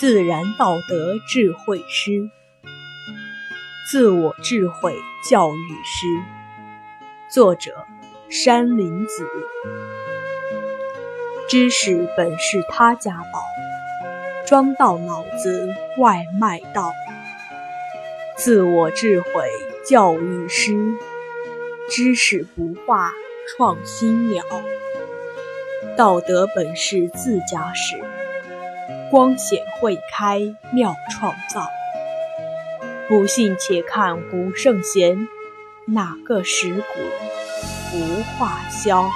自然道德智慧师，自我智慧教育师。作者：山林子。知识本是他家宝，装到脑子外卖到。自我智慧教育师，知识不化创新鸟。道德本是自家事。光显会开妙创造，不信且看古圣贤，哪个石骨不化消？